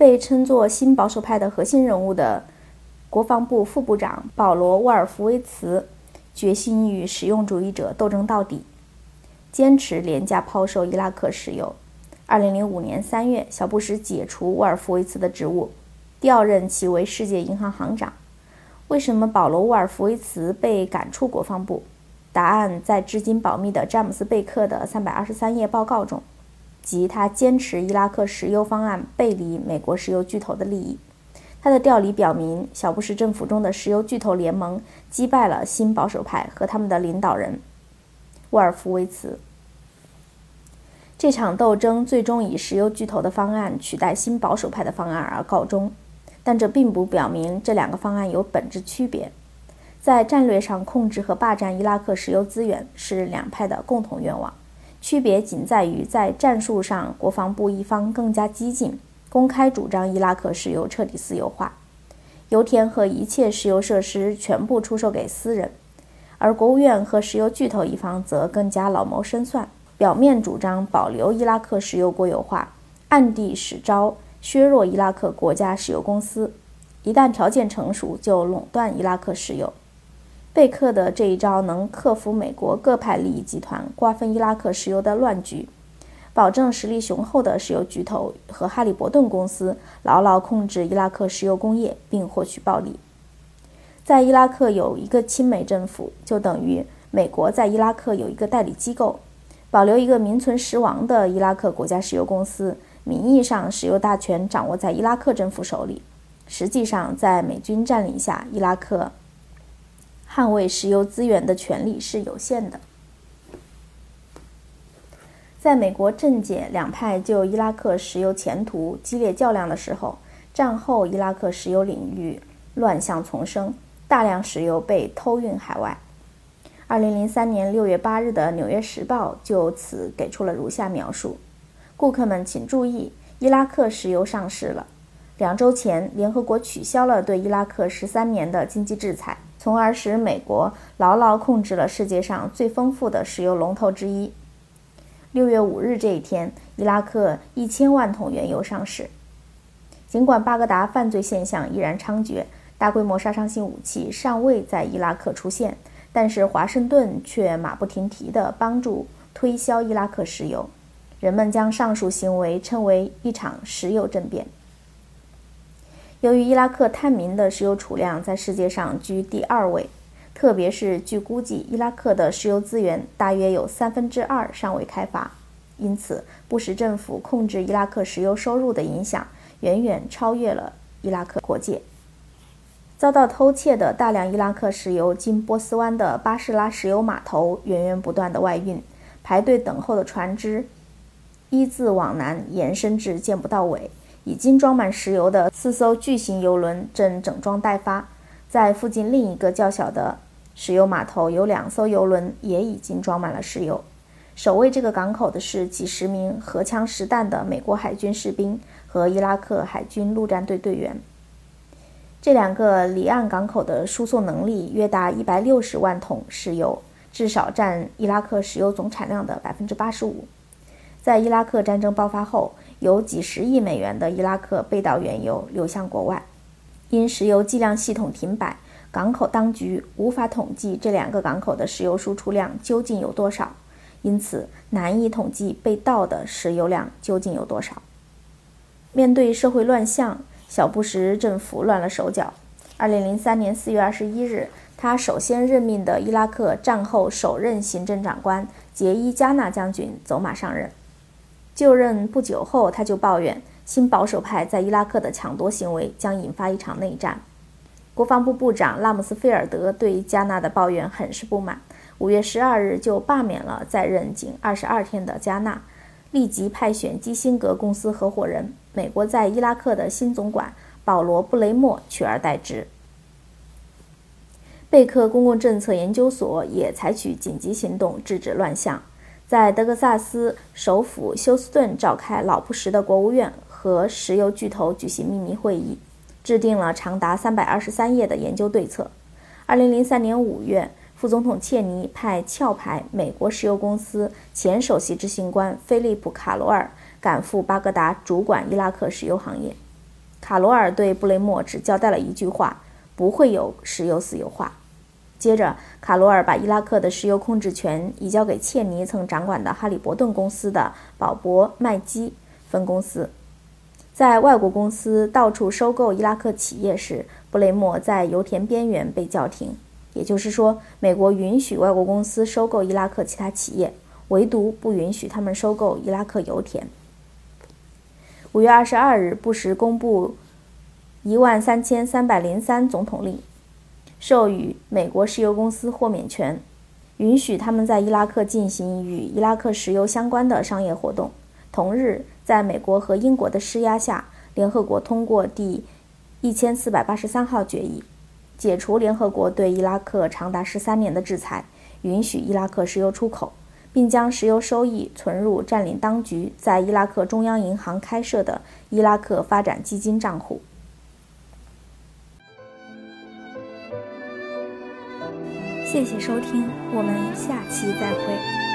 被称作新保守派的核心人物的国防部副部长保罗·沃尔夫维茨，决心与实用主义者斗争到底，坚持廉价抛售伊拉克石油。2005年3月，小布什解除沃尔夫维茨的职务，调任其为世界银行行长。为什么保罗·沃尔夫维茨被赶出国防部？答案在至今保密的詹姆斯·贝克的323页报告中。及他坚持伊拉克石油方案背离美国石油巨头的利益。他的调离表明，小布什政府中的石油巨头联盟击败了新保守派和他们的领导人沃尔夫维茨。这场斗争最终以石油巨头的方案取代新保守派的方案而告终，但这并不表明这两个方案有本质区别。在战略上控制和霸占伊拉克石油资源是两派的共同愿望。区别仅在于，在战术上，国防部一方更加激进，公开主张伊拉克石油彻底私有化，油田和一切石油设施全部出售给私人；而国务院和石油巨头一方则更加老谋深算，表面主张保留伊拉克石油国有化，暗地使招削弱伊拉克国家石油公司，一旦条件成熟，就垄断伊拉克石油。贝克的这一招能克服美国各派利益集团瓜分伊拉克石油的乱局，保证实力雄厚的石油巨头和哈利伯顿公司牢牢控制伊拉克石油工业并获取暴利。在伊拉克有一个亲美政府，就等于美国在伊拉克有一个代理机构。保留一个名存实亡的伊拉克国家石油公司，名义上石油大权掌握在伊拉克政府手里，实际上在美军占领下，伊拉克。捍卫石油资源的权利是有限的。在美国政界两派就伊拉克石油前途激烈较量的时候，战后伊拉克石油领域乱象丛生，大量石油被偷运海外。二零零三年六月八日的《纽约时报》就此给出了如下描述：“顾客们请注意，伊拉克石油上市了。两周前，联合国取消了对伊拉克十三年的经济制裁。”从而使美国牢牢控制了世界上最丰富的石油龙头之一。六月五日这一天，伊拉克一千万桶原油上市。尽管巴格达犯罪现象依然猖獗，大规模杀伤性武器尚未在伊拉克出现，但是华盛顿却马不停蹄地帮助推销伊拉克石油。人们将上述行为称为一场石油政变。由于伊拉克探明的石油储量在世界上居第二位，特别是据估计，伊拉克的石油资源大约有三分之二尚未开发，因此布什政府控制伊拉克石油收入的影响远远超越了伊拉克国界。遭到偷窃的大量伊拉克石油经波斯湾的巴士拉石油码头源源不断的外运，排队等候的船只一字往南延伸至见不到尾。已经装满石油的四艘巨型油轮正整装待发，在附近另一个较小的石油码头，有两艘油轮也已经装满了石油。守卫这个港口的是几十名荷枪实弹的美国海军士兵和伊拉克海军陆战队队员。这两个离岸港口的输送能力约达一百六十万桶石油，至少占伊拉克石油总产量的百分之八十五。在伊拉克战争爆发后，有几十亿美元的伊拉克被盗原油流向国外，因石油计量系统停摆，港口当局无法统计这两个港口的石油输出量究竟有多少，因此难以统计被盗的石油量究竟有多少。面对社会乱象，小布什政府乱了手脚。2003年4月21日，他首先任命的伊拉克战后首任行政长官杰伊加纳将军走马上任。就任不久后，他就抱怨新保守派在伊拉克的抢夺行为将引发一场内战。国防部部长拉姆斯菲尔德对加纳的抱怨很是不满，五月十二日就罢免了在任仅二十二天的加纳，立即派选基辛格公司合伙人、美国在伊拉克的新总管保罗布雷默取而代之。贝克公共政策研究所也采取紧急行动制止乱象。在德克萨斯首府休斯顿召开老布什的国务院和石油巨头举行秘密会议，制定了长达三百二十三页的研究对策。二零零三年五月，副总统切尼派壳牌美国石油公司前首席执行官菲利普·卡罗尔赶赴巴格达，主管伊拉克石油行业。卡罗尔对布雷默只交代了一句话：不会有石油私有化。接着，卡罗尔把伊拉克的石油控制权移交给切尼曾掌管的哈利伯顿公司的保博麦基分公司。在外国公司到处收购伊拉克企业时，布雷默在油田边缘被叫停。也就是说，美国允许外国公司收购伊拉克其他企业，唯独不允许他们收购伊拉克油田。五月二十二日，布什公布一万三千三百零三总统令。授予美国石油公司豁免权，允许他们在伊拉克进行与伊拉克石油相关的商业活动。同日，在美国和英国的施压下，联合国通过第一千四百八十三号决议，解除联合国对伊拉克长达十三年的制裁，允许伊拉克石油出口，并将石油收益存入占领当局在伊拉克中央银行开设的伊拉克发展基金账户。谢谢收听，我们下期再会。